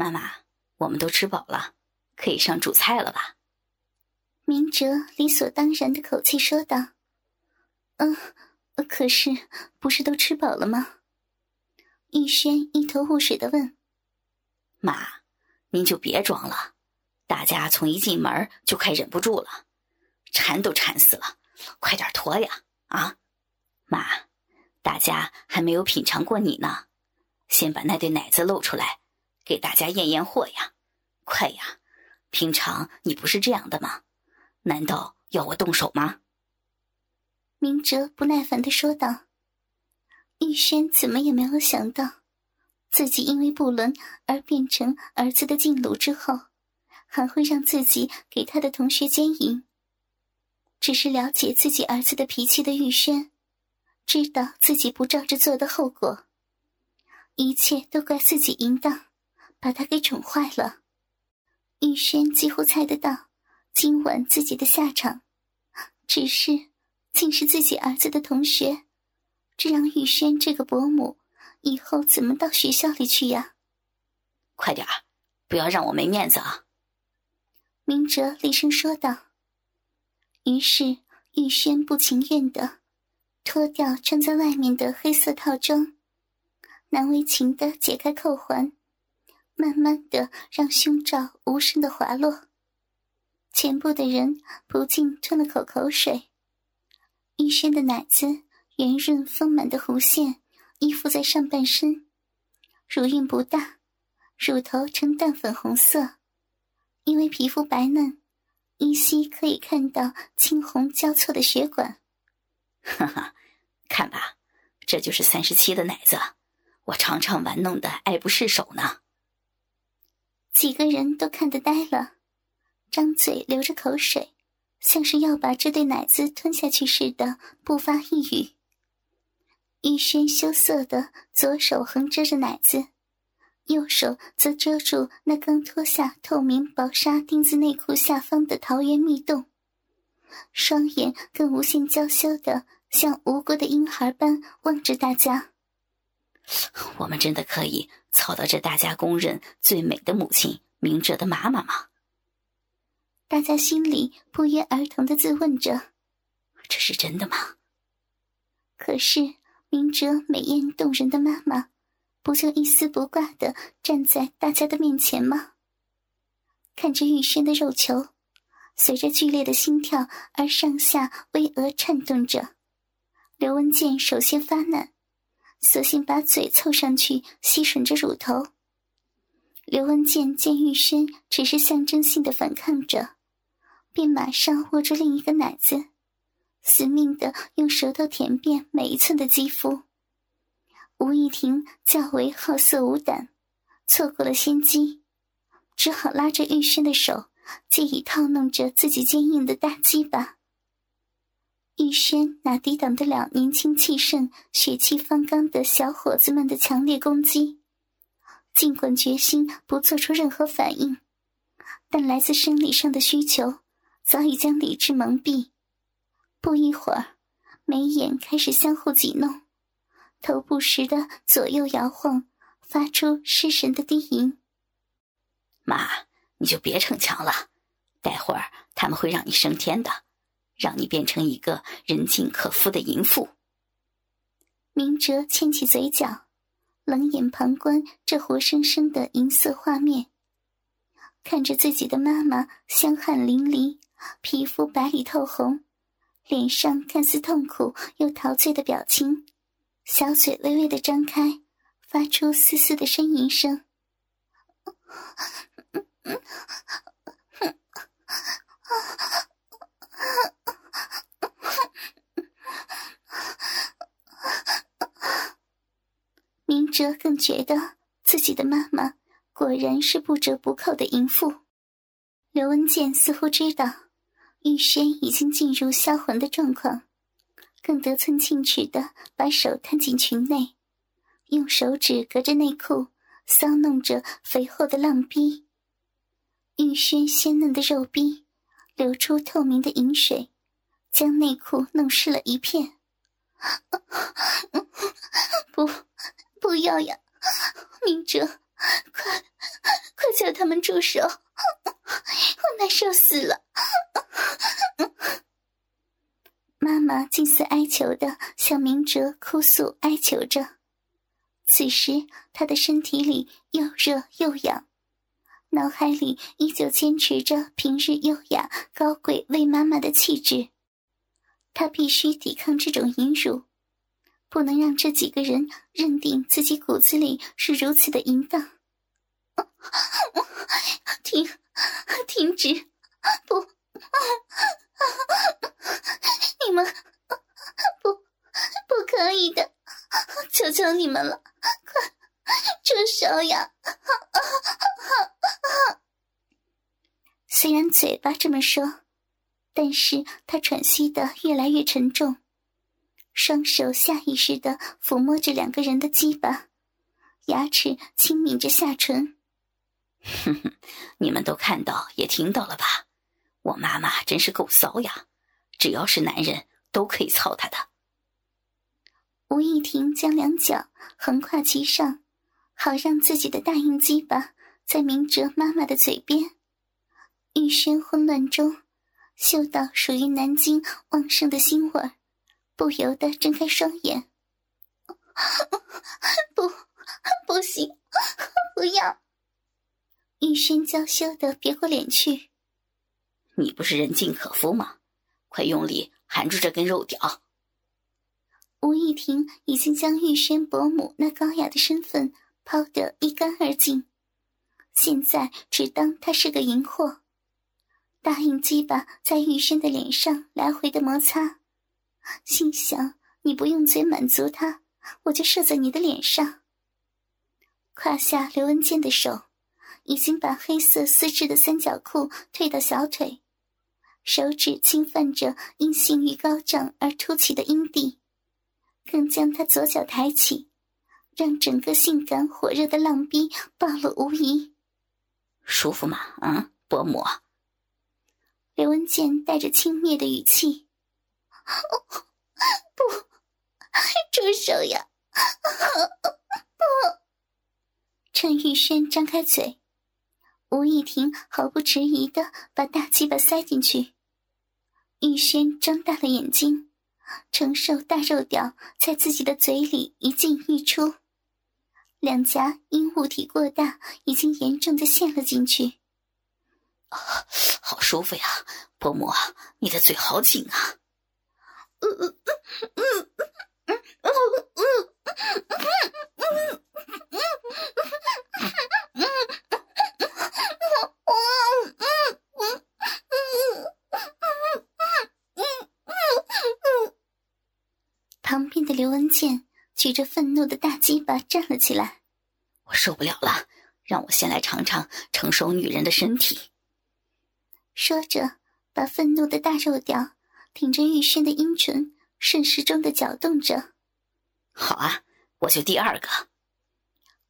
妈妈，我们都吃饱了，可以上主菜了吧？明哲理所当然的口气说道：“嗯，可是不是都吃饱了吗？”玉轩一头雾水的问：“妈，您就别装了，大家从一进门就快忍不住了，馋都馋死了，快点脱呀！啊，妈，大家还没有品尝过你呢，先把那对奶子露出来，给大家验验货呀！快呀，平常你不是这样的吗？难道要我动手吗？”明哲不耐烦的说道。玉轩怎么也没有想到，自己因为不伦而变成儿子的禁奴之后，还会让自己给他的同学奸淫。只是了解自己儿子的脾气的玉轩，知道自己不照着做的后果，一切都怪自己淫荡，把他给宠坏了。玉轩几乎猜得到今晚自己的下场，只是竟是自己儿子的同学。这让玉轩这个伯母以后怎么到学校里去呀？快点儿，不要让我没面子啊！明哲厉声说道。于是玉轩不情愿的脱掉穿在外面的黑色套装，难为情的解开扣环，慢慢的让胸罩无声的滑落。全部的人不禁吞了口口水。玉轩的奶子。圆润丰满的弧线依附在上半身，乳晕不大，乳头呈淡粉红色，因为皮肤白嫩，依稀可以看到青红交错的血管。哈哈，看吧，这就是三十七的奶子，我常常玩弄的爱不释手呢。几个人都看得呆了，张嘴流着口水，像是要把这对奶子吞下去似的，不发一语。玉轩羞涩的左手横遮着奶子，右手则遮住那刚脱下透明薄纱丁字内裤下方的桃源蜜洞，双眼更无限娇羞的像无辜的婴孩般望着大家。我们真的可以操到这大家公认最美的母亲明哲的妈妈吗？大家心里不约而同的自问着：这是真的吗？可是。明哲美艳动人的妈妈，不就一丝不挂的站在大家的面前吗？看着玉轩的肉球，随着剧烈的心跳而上下巍峨颤动着。刘文健首先发难，索性把嘴凑上去吸吮着乳头。刘文健见玉轩只是象征性的反抗着，便马上握住另一个奶子。死命的用舌头舔遍每一寸的肌肤。吴亦婷较为好色无胆，错过了先机，只好拉着玉轩的手，借以套弄着自己坚硬的大鸡巴。玉轩哪抵挡得了年轻气盛、血气方刚的小伙子们的强烈攻击？尽管决心不做出任何反应，但来自生理上的需求早已将理智蒙蔽。不一会儿，眉眼开始相互挤弄，头不时的左右摇晃，发出失神的低吟。妈，你就别逞强了，待会儿他们会让你升天的，让你变成一个人尽可夫的淫妇。明哲牵起嘴角，冷眼旁观这活生生的银色画面，看着自己的妈妈香汗淋漓，皮肤白里透红。脸上看似痛苦又陶醉的表情，小嘴微微的张开，发出丝丝的呻吟声。明哲更觉得自己的妈妈果然是不折不扣的淫妇。刘文健似乎知道。玉轩已经进入销魂的状况，更得寸进尺的把手探进裙内，用手指隔着内裤搔弄着肥厚的浪逼。玉轩鲜嫩的肉逼流出透明的饮水，将内裤弄湿了一片。不，不要呀，明哲，快快叫，他们住手！我难受死了！妈妈近似哀求的向明哲哭诉哀求着。此时，他的身体里又热又痒，脑海里依旧坚持着平日优雅高贵为妈妈的气质。他必须抵抗这种淫辱，不能让这几个人认定自己骨子里是如此的淫荡。停，停止！不，你们不，不可以的！求求你们了，快住手呀！虽然嘴巴这么说，但是他喘息的越来越沉重，双手下意识的抚摸着两个人的鸡巴，牙齿轻抿着下唇。哼哼，你们都看到也听到了吧？我妈妈真是够骚呀！只要是男人都可以操她的。吴亦婷将两脚横跨其上，好让自己的大硬鸡巴在明哲妈妈的嘴边。一身混乱中，嗅到属于南京旺盛的腥味儿不由得睁开双眼。不，不行，不要！玉轩娇羞的别过脸去。你不是人尽可夫吗？快用力含住这根肉屌！吴亦婷已经将玉轩伯母那高雅的身份抛得一干二净，现在只当他是个淫货。大硬鸡巴在玉轩的脸上来回的摩擦，心想：你不用嘴满足他，我就射在你的脸上。胯下刘文健的手。已经把黑色丝质的三角裤退到小腿，手指侵犯着因性欲高涨而凸起的阴蒂，更将他左脚抬起，让整个性感火热的浪逼暴露无遗。舒服吗？啊，伯母。刘文健带着轻蔑的语气：“不，住手呀！不。”趁玉轩张开嘴。吴亦婷毫不迟疑的把大鸡巴塞进去，玉轩张大了眼睛，承受大肉屌在自己的嘴里一进一出，两颊因物体过大已经严重的陷了进去。啊，好舒服呀，伯母，你的嘴好紧啊！旁边的刘文倩举着愤怒的大鸡巴站了起来，我受不了了，让我先来尝尝成熟女人的身体。说着，把愤怒的大肉屌顶着玉轩的阴唇，顺时钟的搅动着。好啊，我就第二个。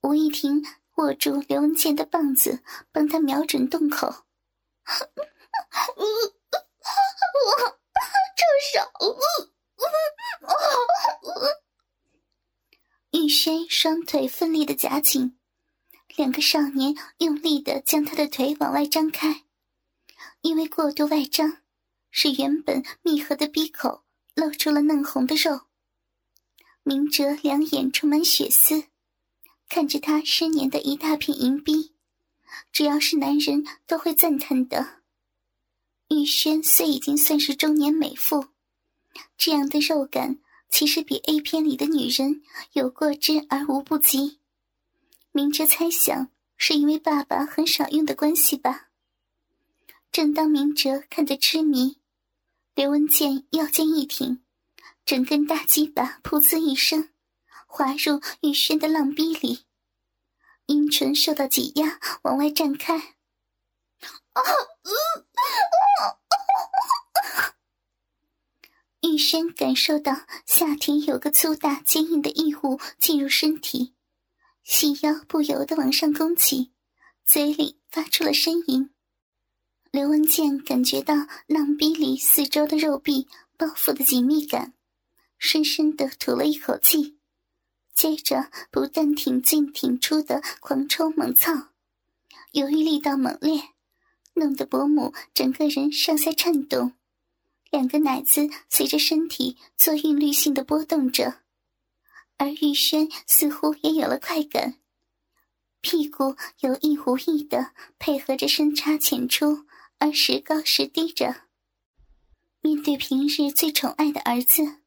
吴亦婷握住刘文健的棒子，帮他瞄准洞口。我住手！玉轩 双腿奋力的夹紧，两个少年用力的将他的腿往外张开，因为过度外张，使原本密合的闭口露出了嫩红的肉。明哲两眼充满血丝，看着他失年的一大片银币，只要是男人都会赞叹的。玉轩虽已经算是中年美妇。这样的肉感，其实比 A 片里的女人有过之而无不及。明哲猜想，是因为爸爸很少用的关系吧。正当明哲看得痴迷，刘文健腰间一挺，整根大鸡巴噗呲一声，滑入玉轩的浪逼里，阴唇受到挤压，往外绽开。玉轩感受到下体有个粗大坚硬的异物进入身体，细腰不由得往上弓起，嘴里发出了呻吟。刘文健感觉到浪逼里四周的肉壁包覆的紧密感，深深的吐了一口气，接着不断挺进挺出的狂抽猛操，由于力道猛烈，弄得伯母整个人上下颤动，两个奶子随着身体做韵律性的波动着，而玉轩似乎也有了快感，屁股有意无意的配合着深插浅出，而时高时低着。面对平日最宠爱的儿子，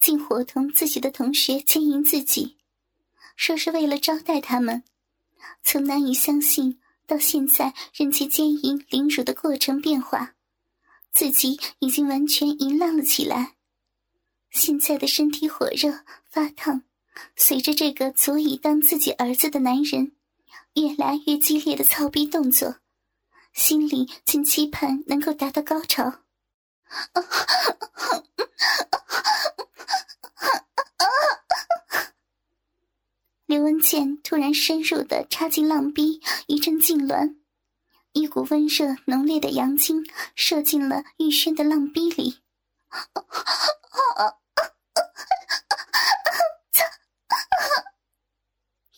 竟伙同自己的同学奸淫自己，说是为了招待他们，从难以相信，到现在任其奸淫凌辱的过程变化，自己已经完全淫浪了起来。现在的身体火热发烫，随着这个足以当自己儿子的男人越来越激烈的操逼动作，心里竟期盼能够达到高潮。刘文健突然深入的插进浪逼，一阵痉挛，一股温热浓烈的阳精射进了玉轩的浪逼里。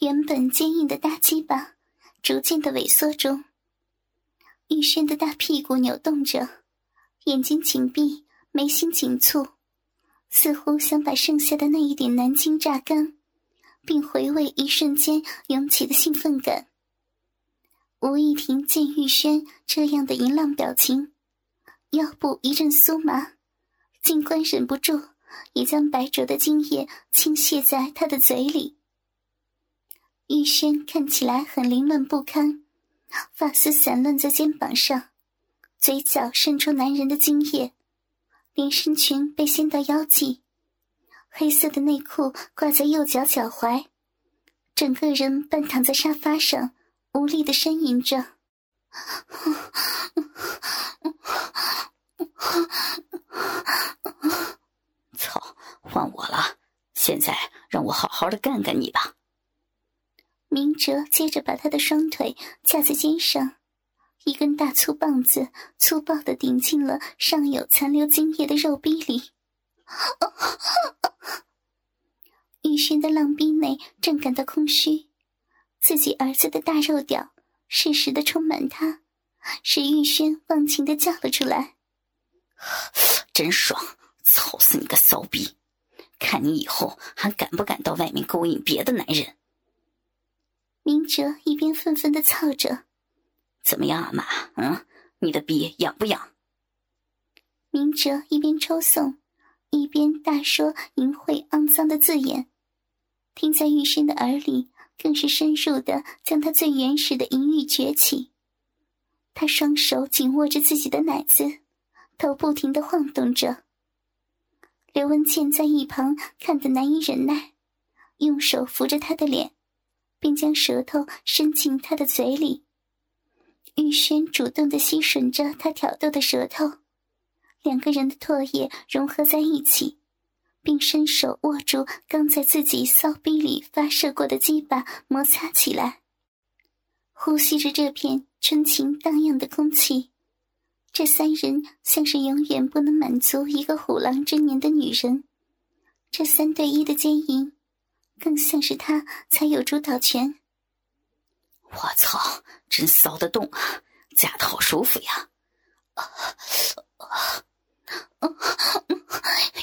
原本坚硬的大鸡巴逐渐的萎缩中，玉轩的大屁股扭动着。眼睛紧闭，眉心紧蹙，似乎想把剩下的那一点南京榨干，并回味一瞬间涌起的兴奋感。吴一婷见玉轩这样的淫浪表情，腰部一阵酥麻，尽管忍不住，也将白灼的精液倾泻在他的嘴里。玉轩看起来很凌乱不堪，发丝散乱在肩膀上。嘴角渗出男人的精液，连身裙被掀到腰际，黑色的内裤挂在右脚脚踝，整个人半躺在沙发上，无力的呻吟着。操，换我了！现在让我好好的干干你吧。明哲接着把他的双腿架在肩上。一根大粗棒子粗暴的顶进了尚有残留精液的肉壁里，玉轩的浪壁内正感到空虚，自己儿子的大肉屌适时的充满他，使玉轩忘情的叫了出来：“真爽！操死你个骚逼！看你以后还敢不敢到外面勾引别的男人！”明哲一边愤愤的操着。怎么样啊，妈？嗯，你的逼痒不痒？明哲一边抽送，一边大说淫秽肮脏的字眼，听在玉轩的耳里，更是深入的将他最原始的淫欲崛起。他双手紧握着自己的奶子，头不停的晃动着。刘文倩在一旁看得难以忍耐，用手扶着他的脸，并将舌头伸进他的嘴里。玉轩主动的吸吮着他挑逗的舌头，两个人的唾液融合在一起，并伸手握住刚在自己骚逼里发射过的鸡巴，摩擦起来。呼吸着这片春情荡漾的空气，这三人像是永远不能满足一个虎狼之年的女人。这三对一的奸淫，更像是他才有主导权。我操，真骚得动啊！夹的好舒服呀！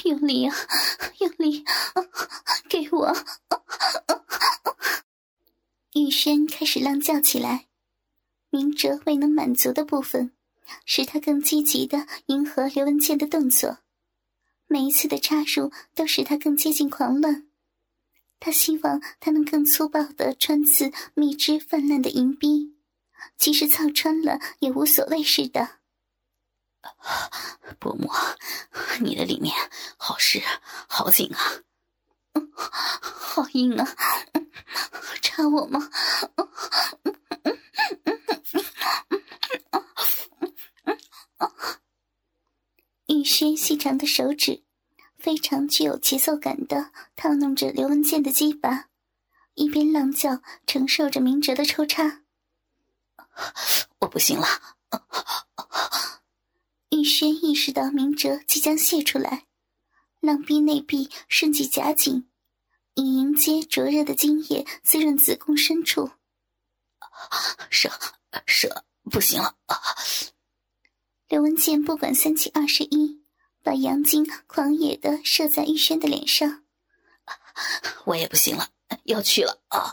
用力啊，用力！给我！玉轩开始浪叫起来。明哲未能满足的部分，使他更积极的迎合刘文健的动作。每一次的插入，都使他更接近狂乱。他希望他能更粗暴的穿刺蜜汁泛滥的银币，即使操穿了也无所谓似的。伯母，你的里面好湿好紧啊，好硬啊，插我吗？玉轩细长的手指。非常具有节奏感的套弄着刘文健的鸡巴，一边浪叫，承受着明哲的抽插。我不行了！玉轩意识到明哲即将泄出来，浪逼内壁瞬即夹紧，以迎接灼热的精液滋润子宫深处。射射不行了啊！刘文健不管三七二十一，把阳精狂野的射在玉轩的脸上。我也不行了，要去了啊！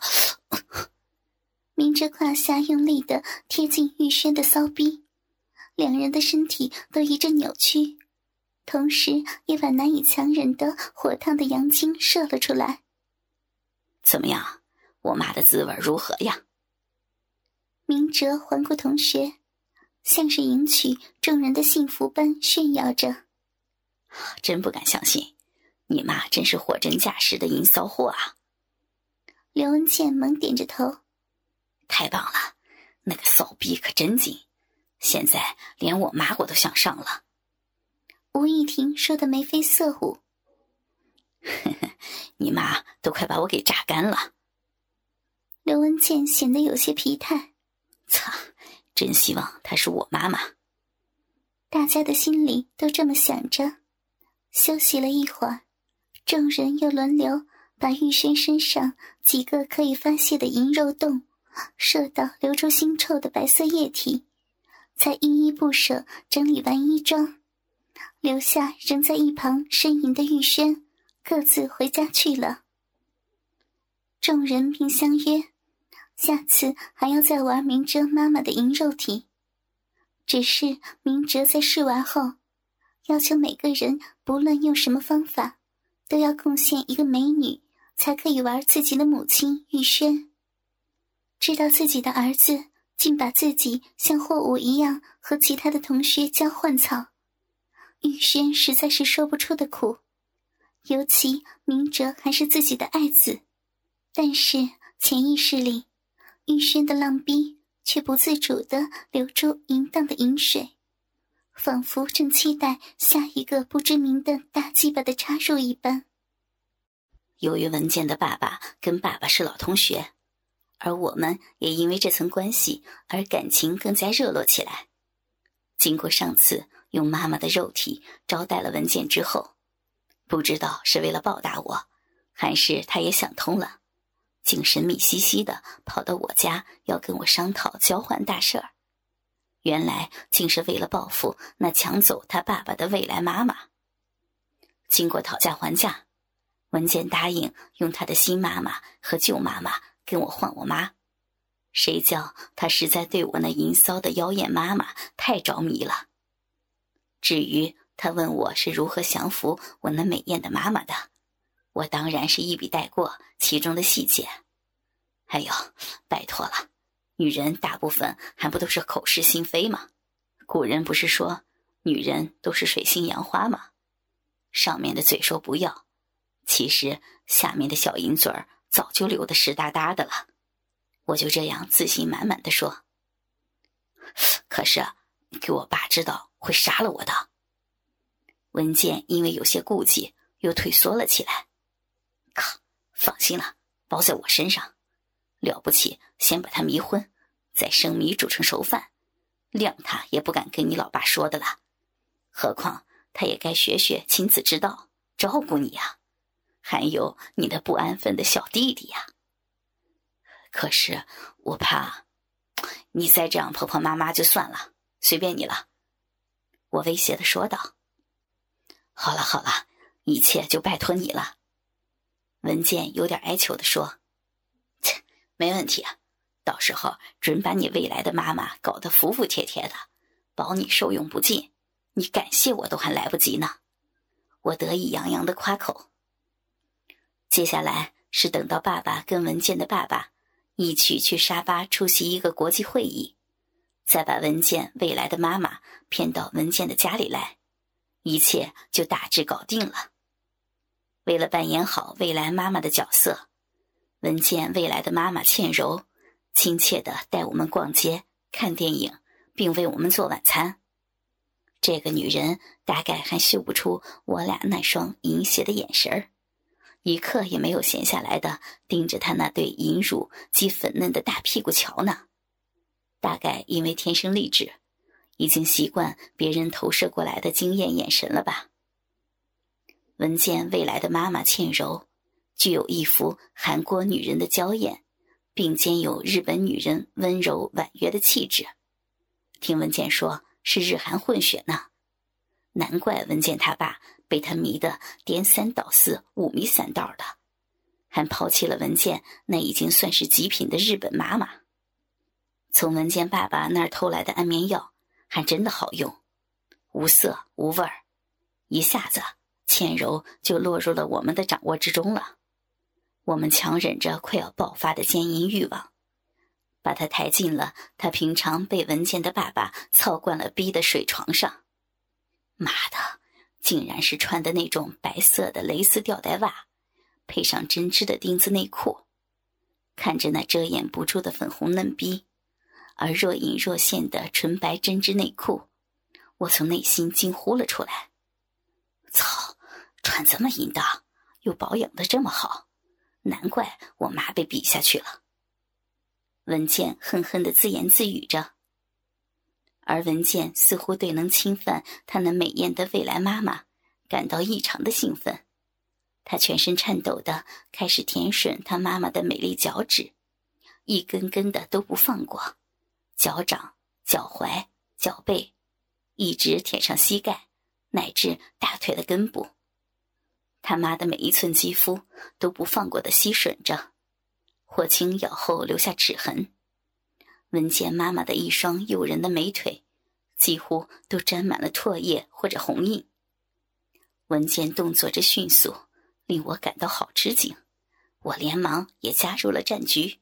明哲胯下用力的贴近玉轩的骚逼，两人的身体都一阵扭曲，同时也把难以强忍的火烫的阳精射了出来。怎么样，我妈的滋味如何呀？明哲环顾同学，像是迎娶众人的幸福般炫耀着。真不敢相信，你妈真是货真价实的淫骚货啊！刘文倩猛点着头。太棒了，那个骚逼可真精，现在连我妈我都想上了。吴亦婷说的眉飞色舞。呵呵，你妈都快把我给榨干了。刘文倩显得有些疲态。操，真希望她是我妈妈。大家的心里都这么想着。休息了一会儿，众人又轮流把玉轩身上几个可以发泄的银肉洞。射到流出腥臭的白色液体，才依依不舍整理完衣装，留下仍在一旁呻吟的玉轩，各自回家去了。众人并相约，下次还要再玩明哲妈妈的银肉体。只是明哲在试完后，要求每个人不论用什么方法，都要贡献一个美女，才可以玩自己的母亲玉轩。知道自己的儿子竟把自己像货物一样和其他的同学交换草，玉轩实在是说不出的苦。尤其明哲还是自己的爱子，但是潜意识里，玉轩的浪逼却不自主的流出淫荡的饮水，仿佛正期待下一个不知名的大鸡巴的插入一般。由于文健的爸爸跟爸爸是老同学。而我们也因为这层关系而感情更加热络起来。经过上次用妈妈的肉体招待了文健之后，不知道是为了报答我，还是他也想通了，竟神秘兮兮的跑到我家要跟我商讨交换大事儿。原来竟是为了报复那抢走他爸爸的未来妈妈。经过讨价还价，文健答应用他的新妈妈和旧妈妈。跟我换我妈，谁叫他实在对我那淫骚的妖艳妈妈太着迷了。至于他问我是如何降服我那美艳的妈妈的，我当然是一笔带过其中的细节。哎呦，拜托了，女人大部分还不都是口是心非吗？古人不是说女人都是水性杨花吗？上面的嘴说不要，其实下面的小银嘴儿。早就流的湿哒哒的了，我就这样自信满满的说。可是，给我爸知道会杀了我的。文健因为有些顾忌，又退缩了起来。靠，放心了，包在我身上。了不起，先把他迷昏，再生米煮成熟饭，谅他也不敢跟你老爸说的了。何况他也该学学亲子之道，照顾你呀。还有你的不安分的小弟弟呀！可是我怕，你再这样婆婆妈妈就算了，随便你了。我威胁的说道。好了好了，一切就拜托你了。文健有点哀求的说：“，没问题啊，到时候准把你未来的妈妈搞得服服帖帖的，保你受用不尽，你感谢我都还来不及呢。”我得意洋洋的夸口。接下来是等到爸爸跟文健的爸爸一起去沙巴出席一个国际会议，再把文健未来的妈妈骗到文健的家里来，一切就大致搞定了。为了扮演好未来妈妈的角色，文健未来的妈妈倩柔亲切的带我们逛街、看电影，并为我们做晚餐。这个女人大概还嗅不出我俩那双淫邪的眼神儿。一刻也没有闲下来的盯着她那对银乳及粉嫩的大屁股瞧呢，大概因为天生丽质，已经习惯别人投射过来的惊艳眼神了吧。闻见未来的妈妈倩柔，具有一副韩国女人的娇艳，并兼有日本女人温柔婉约的气质。听文健说是日韩混血呢，难怪文健他爸被他迷得颠三倒四、五迷三道的，还抛弃了文健那已经算是极品的日本妈妈。从文健爸爸那儿偷来的安眠药还真的好用，无色无味儿，一下子倩柔就落入了我们的掌握之中了。我们强忍着快要爆发的奸淫欲望。把他抬进了他平常被文健的爸爸操惯了逼的水床上，妈的，竟然是穿的那种白色的蕾丝吊带袜，配上针织的丁字内裤。看着那遮掩不住的粉红嫩逼，而若隐若现的纯白针织内裤，我从内心惊呼了出来：“操，穿这么淫荡，又保养的这么好，难怪我妈被比下去了。”文健恨恨的自言自语着，而文健似乎对能侵犯他那美艳的未来妈妈感到异常的兴奋，他全身颤抖的开始舔吮他妈妈的美丽脚趾，一根根的都不放过，脚掌、脚踝、脚背，一直舔上膝盖，乃至大腿的根部，他妈的每一寸肌肤都不放过的吸吮着。霍青咬后留下齿痕，文健妈妈的一双诱人的美腿，几乎都沾满了唾液或者红印。文健动作之迅速，令我感到好吃惊，我连忙也加入了战局。